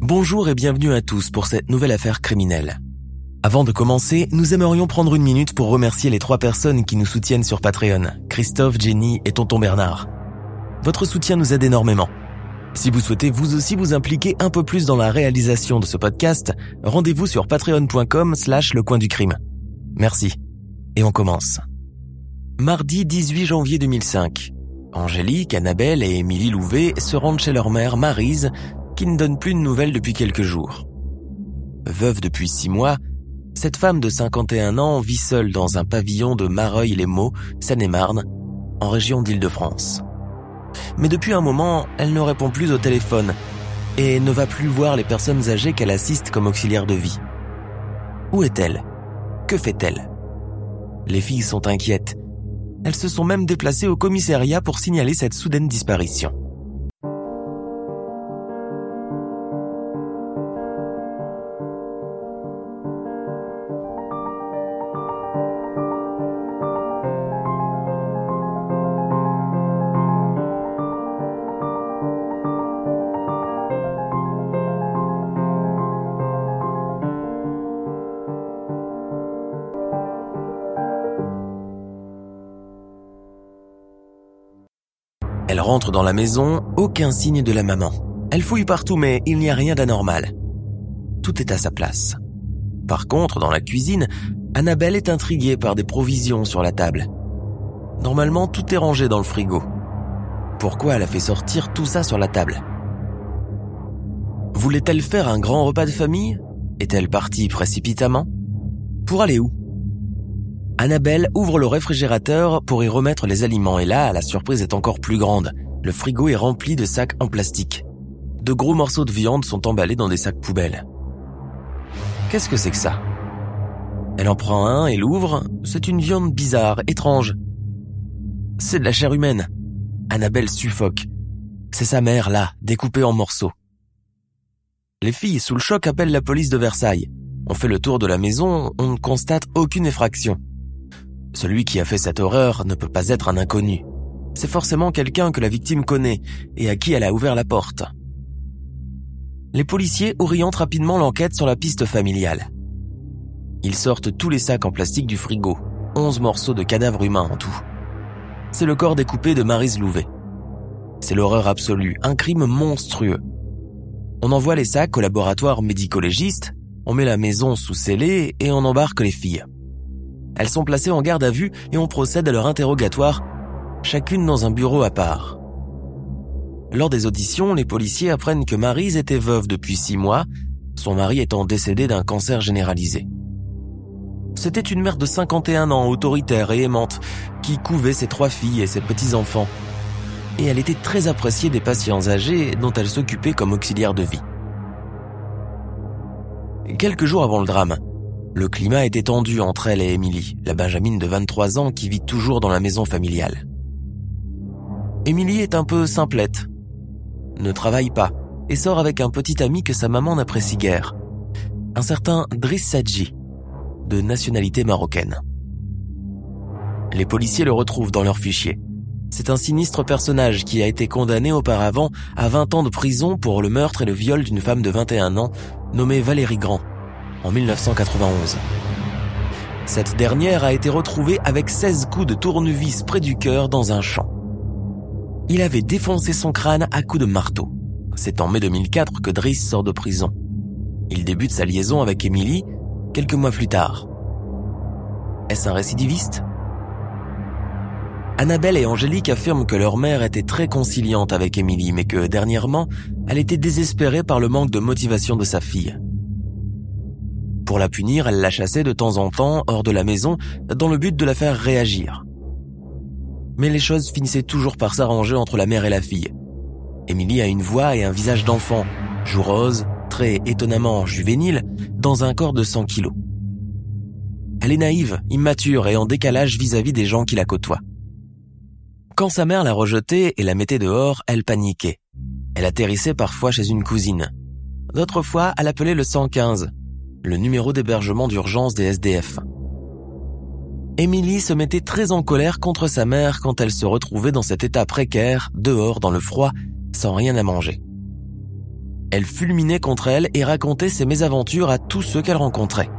Bonjour et bienvenue à tous pour cette nouvelle affaire criminelle. Avant de commencer, nous aimerions prendre une minute pour remercier les trois personnes qui nous soutiennent sur Patreon, Christophe, Jenny et Tonton Bernard. Votre soutien nous aide énormément. Si vous souhaitez vous aussi vous impliquer un peu plus dans la réalisation de ce podcast, rendez-vous sur patreon.com slash le coin du crime. Merci. Et on commence. Mardi 18 janvier 2005. Angélique, Annabelle et Émilie Louvet se rendent chez leur mère, Marise, qui ne donne plus de nouvelles depuis quelques jours. Veuve depuis six mois, cette femme de 51 ans vit seule dans un pavillon de Mareuil-les-Maux, Seine-et-Marne, en région d'Île-de-France. Mais depuis un moment, elle ne répond plus au téléphone et ne va plus voir les personnes âgées qu'elle assiste comme auxiliaire de vie. Où est-elle? Que fait-elle? Les filles sont inquiètes. Elles se sont même déplacées au commissariat pour signaler cette soudaine disparition. Rentre dans la maison, aucun signe de la maman. Elle fouille partout mais il n'y a rien d'anormal. Tout est à sa place. Par contre, dans la cuisine, Annabelle est intriguée par des provisions sur la table. Normalement, tout est rangé dans le frigo. Pourquoi elle a fait sortir tout ça sur la table? Voulait-elle faire un grand repas de famille? Est-elle partie précipitamment? Pour aller où? Annabelle ouvre le réfrigérateur pour y remettre les aliments et là, la surprise est encore plus grande. Le frigo est rempli de sacs en plastique. De gros morceaux de viande sont emballés dans des sacs poubelles. Qu'est-ce que c'est que ça? Elle en prend un et l'ouvre. C'est une viande bizarre, étrange. C'est de la chair humaine. Annabelle suffoque. C'est sa mère, là, découpée en morceaux. Les filles, sous le choc, appellent la police de Versailles. On fait le tour de la maison, on ne constate aucune effraction. Celui qui a fait cette horreur ne peut pas être un inconnu. C'est forcément quelqu'un que la victime connaît et à qui elle a ouvert la porte. Les policiers orientent rapidement l'enquête sur la piste familiale. Ils sortent tous les sacs en plastique du frigo, 11 morceaux de cadavres humains en tout. C'est le corps découpé de Marise Louvet. C'est l'horreur absolue, un crime monstrueux. On envoie les sacs au laboratoire médico-légiste, on met la maison sous scellé et on embarque les filles. Elles sont placées en garde à vue et on procède à leur interrogatoire, chacune dans un bureau à part. Lors des auditions, les policiers apprennent que Marise était veuve depuis six mois, son mari étant décédé d'un cancer généralisé. C'était une mère de 51 ans, autoritaire et aimante, qui couvait ses trois filles et ses petits-enfants. Et elle était très appréciée des patients âgés dont elle s'occupait comme auxiliaire de vie. Quelques jours avant le drame, le climat était tendu entre elle et Émilie, la Benjamine de 23 ans qui vit toujours dans la maison familiale. Émilie est un peu simplette, ne travaille pas et sort avec un petit ami que sa maman n'apprécie guère, un certain Driss Sadji, de nationalité marocaine. Les policiers le retrouvent dans leur fichier. C'est un sinistre personnage qui a été condamné auparavant à 20 ans de prison pour le meurtre et le viol d'une femme de 21 ans nommée Valérie Grand en 1991. Cette dernière a été retrouvée avec 16 coups de tournevis près du cœur dans un champ. Il avait défoncé son crâne à coups de marteau. C'est en mai 2004 que Driss sort de prison. Il débute sa liaison avec Emily quelques mois plus tard. Est-ce un récidiviste? Annabelle et Angélique affirment que leur mère était très conciliante avec Emily, mais que dernièrement, elle était désespérée par le manque de motivation de sa fille. Pour la punir, elle la chassait de temps en temps hors de la maison dans le but de la faire réagir. Mais les choses finissaient toujours par s'arranger entre la mère et la fille. Émilie a une voix et un visage d'enfant, joue rose, très étonnamment juvénile, dans un corps de 100 kilos. Elle est naïve, immature et en décalage vis-à-vis des gens qui la côtoient. Quand sa mère la rejetait et la mettait dehors, elle paniquait. Elle atterrissait parfois chez une cousine. D'autres fois, elle appelait le 115, le numéro d'hébergement d'urgence des SDF. Émilie se mettait très en colère contre sa mère quand elle se retrouvait dans cet état précaire, dehors dans le froid, sans rien à manger. Elle fulminait contre elle et racontait ses mésaventures à tous ceux qu'elle rencontrait.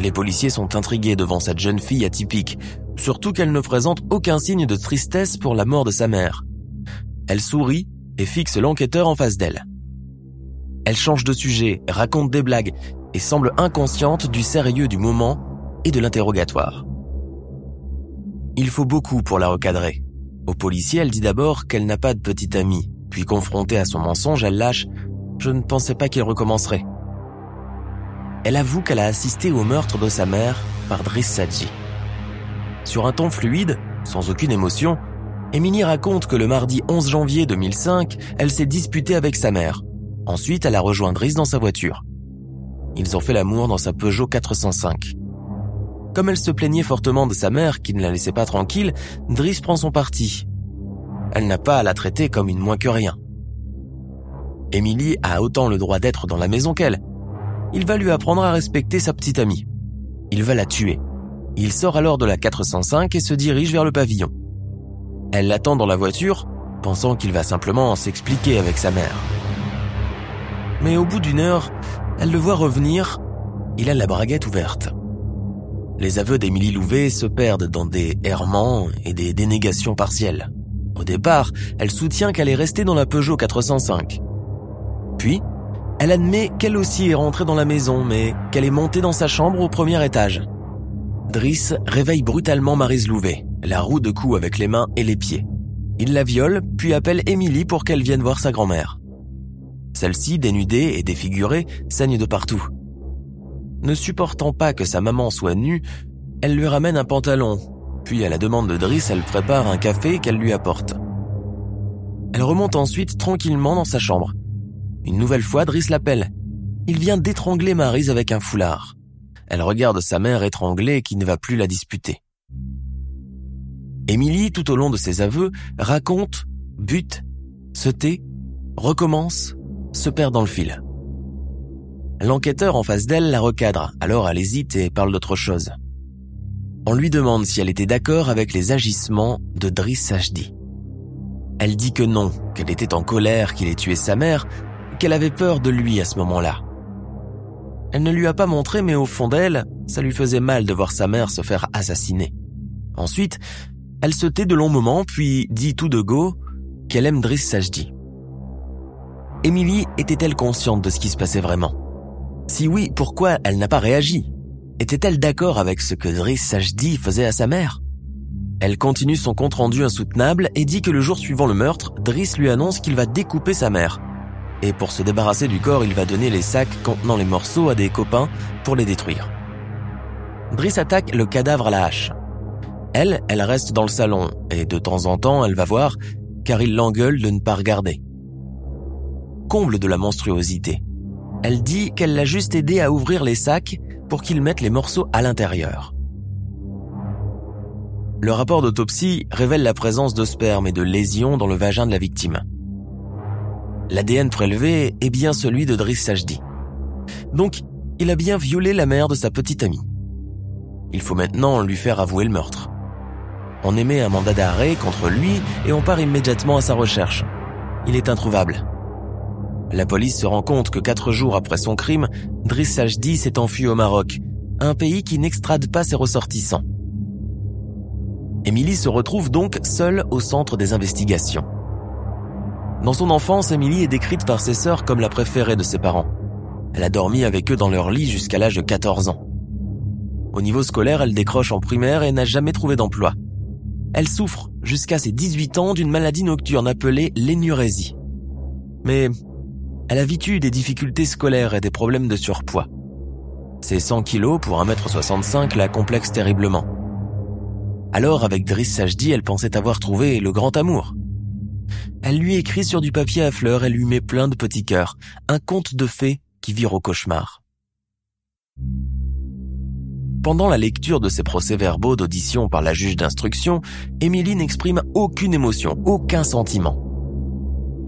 Les policiers sont intrigués devant cette jeune fille atypique, surtout qu'elle ne présente aucun signe de tristesse pour la mort de sa mère. Elle sourit et fixe l'enquêteur en face d'elle. Elle change de sujet, raconte des blagues et semble inconsciente du sérieux du moment et de l'interrogatoire. Il faut beaucoup pour la recadrer. Au policier, elle dit d'abord qu'elle n'a pas de petite amie, puis confrontée à son mensonge, elle lâche ⁇ Je ne pensais pas qu'il recommencerait ⁇ elle avoue qu'elle a assisté au meurtre de sa mère par Driss Sadji. Sur un ton fluide, sans aucune émotion, Émilie raconte que le mardi 11 janvier 2005, elle s'est disputée avec sa mère. Ensuite, elle a rejoint Driss dans sa voiture. Ils ont fait l'amour dans sa Peugeot 405. Comme elle se plaignait fortement de sa mère qui ne la laissait pas tranquille, Driss prend son parti. Elle n'a pas à la traiter comme une moins que rien. Émilie a autant le droit d'être dans la maison qu'elle, il va lui apprendre à respecter sa petite amie. Il va la tuer. Il sort alors de la 405 et se dirige vers le pavillon. Elle l'attend dans la voiture, pensant qu'il va simplement s'expliquer avec sa mère. Mais au bout d'une heure, elle le voit revenir, il a la braguette ouverte. Les aveux d'Émilie Louvet se perdent dans des errements et des dénégations partielles. Au départ, elle soutient qu'elle est restée dans la Peugeot 405. Puis, elle admet qu'elle aussi est rentrée dans la maison, mais qu'elle est montée dans sa chambre au premier étage. Driss réveille brutalement Marise Louvet, la roue de cou avec les mains et les pieds. Il la viole, puis appelle Émilie pour qu'elle vienne voir sa grand-mère. Celle-ci, dénudée et défigurée, saigne de partout. Ne supportant pas que sa maman soit nue, elle lui ramène un pantalon, puis à la demande de Driss, elle prépare un café qu'elle lui apporte. Elle remonte ensuite tranquillement dans sa chambre. Une nouvelle fois, Driss l'appelle. Il vient d'étrangler Marise avec un foulard. Elle regarde sa mère étranglée qui ne va plus la disputer. Émilie, tout au long de ses aveux, raconte, bute, se tait, recommence, se perd dans le fil. L'enquêteur en face d'elle la recadre, alors elle hésite et parle d'autre chose. On lui demande si elle était d'accord avec les agissements de Driss Sajdi. Elle dit que non, qu'elle était en colère qu'il ait tué sa mère, qu'elle avait peur de lui à ce moment-là. Elle ne lui a pas montré, mais au fond d'elle, ça lui faisait mal de voir sa mère se faire assassiner. Ensuite, elle se tait de longs moments, puis dit tout de go qu'elle aime Driss Sajdi. Émilie était-elle consciente de ce qui se passait vraiment? Si oui, pourquoi elle n'a pas réagi? Était-elle d'accord avec ce que Driss Sajdi faisait à sa mère? Elle continue son compte-rendu insoutenable et dit que le jour suivant le meurtre, Driss lui annonce qu'il va découper sa mère et pour se débarrasser du corps, il va donner les sacs contenant les morceaux à des copains pour les détruire. Brice attaque le cadavre à la hache. Elle, elle reste dans le salon, et de temps en temps, elle va voir, car il l'engueule de ne pas regarder. Comble de la monstruosité. Elle dit qu'elle l'a juste aidé à ouvrir les sacs pour qu'il mette les morceaux à l'intérieur. Le rapport d'autopsie révèle la présence de sperme et de lésions dans le vagin de la victime. L'ADN prélevé est bien celui de Driss Sajdi. Donc, il a bien violé la mère de sa petite amie. Il faut maintenant lui faire avouer le meurtre. On émet un mandat d'arrêt contre lui et on part immédiatement à sa recherche. Il est introuvable. La police se rend compte que quatre jours après son crime, Driss Sajdi s'est enfui au Maroc, un pays qui n'extrade pas ses ressortissants. Émilie se retrouve donc seule au centre des investigations. Dans son enfance, Emily est décrite par ses sœurs comme la préférée de ses parents. Elle a dormi avec eux dans leur lit jusqu'à l'âge de 14 ans. Au niveau scolaire, elle décroche en primaire et n'a jamais trouvé d'emploi. Elle souffre jusqu'à ses 18 ans d'une maladie nocturne appelée l'énurésie. Mais Elle a eu des difficultés scolaires et des problèmes de surpoids. Ses 100 kilos pour 1m65 la complexent terriblement. Alors, avec Driss Sajdi, elle pensait avoir trouvé le grand amour. Elle lui écrit sur du papier à fleurs, elle lui met plein de petits cœurs, un conte de fées qui vire au cauchemar. Pendant la lecture de ces procès-verbaux d'audition par la juge d'instruction, Émilie n'exprime aucune émotion, aucun sentiment.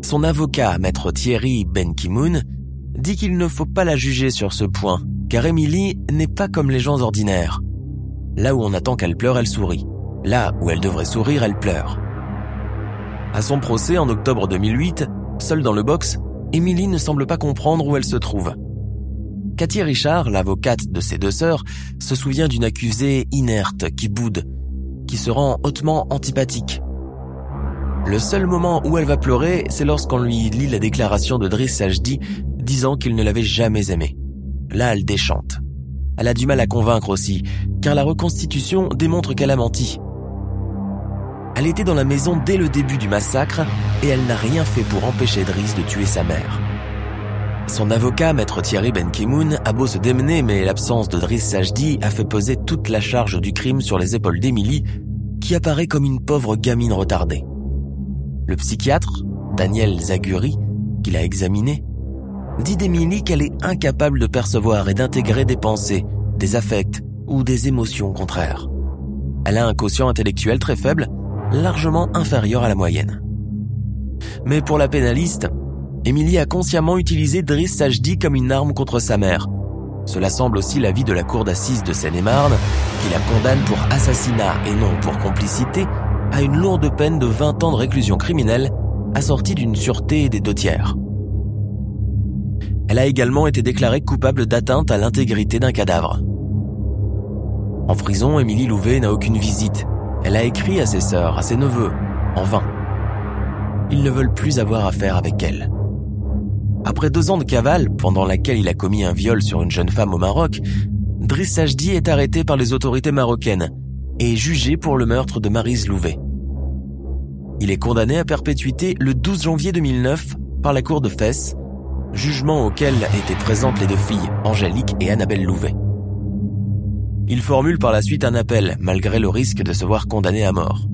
Son avocat, maître Thierry Benkimoun, dit qu'il ne faut pas la juger sur ce point, car Émilie n'est pas comme les gens ordinaires. Là où on attend qu'elle pleure, elle sourit. Là où elle devrait sourire, elle pleure. À son procès en octobre 2008, seule dans le box, Émilie ne semble pas comprendre où elle se trouve. Cathy Richard, l'avocate de ses deux sœurs, se souvient d'une accusée inerte qui boude, qui se rend hautement antipathique. Le seul moment où elle va pleurer, c'est lorsqu'on lui lit la déclaration de Driss Sajdi disant qu'il ne l'avait jamais aimée. Là, elle déchante. Elle a du mal à convaincre aussi, car la reconstitution démontre qu'elle a menti. Elle était dans la maison dès le début du massacre et elle n'a rien fait pour empêcher Driss de tuer sa mère. Son avocat, maître Thierry Benkimoun, a beau se démener, mais l'absence de Driss Sajdi a fait peser toute la charge du crime sur les épaules d'Émilie, qui apparaît comme une pauvre gamine retardée. Le psychiatre, Daniel Zaguri, qui l'a examinée, dit d'Émilie qu'elle est incapable de percevoir et d'intégrer des pensées, des affects ou des émotions contraires. Elle a un quotient intellectuel très faible, largement inférieur à la moyenne. Mais pour la pénaliste, Émilie a consciemment utilisé Driss Sajdi comme une arme contre sa mère. Cela semble aussi l'avis de la cour d'assises de Seine-et-Marne, qui la condamne pour assassinat et non pour complicité à une lourde peine de 20 ans de réclusion criminelle assortie d'une sûreté des deux tiers. Elle a également été déclarée coupable d'atteinte à l'intégrité d'un cadavre. En prison, Émilie Louvet n'a aucune visite. Elle a écrit à ses sœurs, à ses neveux, en vain. Ils ne veulent plus avoir affaire avec elle. Après deux ans de cavale, pendant laquelle il a commis un viol sur une jeune femme au Maroc, Driss Sajdi est arrêté par les autorités marocaines et jugé pour le meurtre de Marise Louvet. Il est condamné à perpétuité le 12 janvier 2009 par la cour de Fès, jugement auquel étaient présentes les deux filles, Angélique et Annabelle Louvet. Il formule par la suite un appel, malgré le risque de se voir condamné à mort.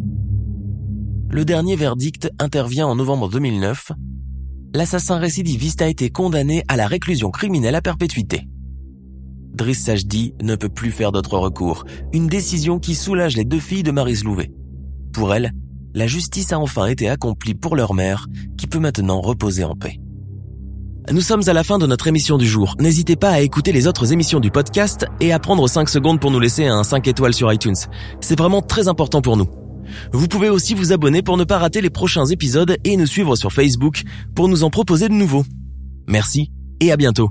Le dernier verdict intervient en novembre 2009 l'assassin récidiviste a été condamné à la réclusion criminelle à perpétuité. Driss Sajdi ne peut plus faire d'autre recours, une décision qui soulage les deux filles de Marise Louvet. Pour elle, la justice a enfin été accomplie pour leur mère, qui peut maintenant reposer en paix. Nous sommes à la fin de notre émission du jour. N'hésitez pas à écouter les autres émissions du podcast et à prendre 5 secondes pour nous laisser un 5 étoiles sur iTunes. C'est vraiment très important pour nous. Vous pouvez aussi vous abonner pour ne pas rater les prochains épisodes et nous suivre sur Facebook pour nous en proposer de nouveaux. Merci et à bientôt.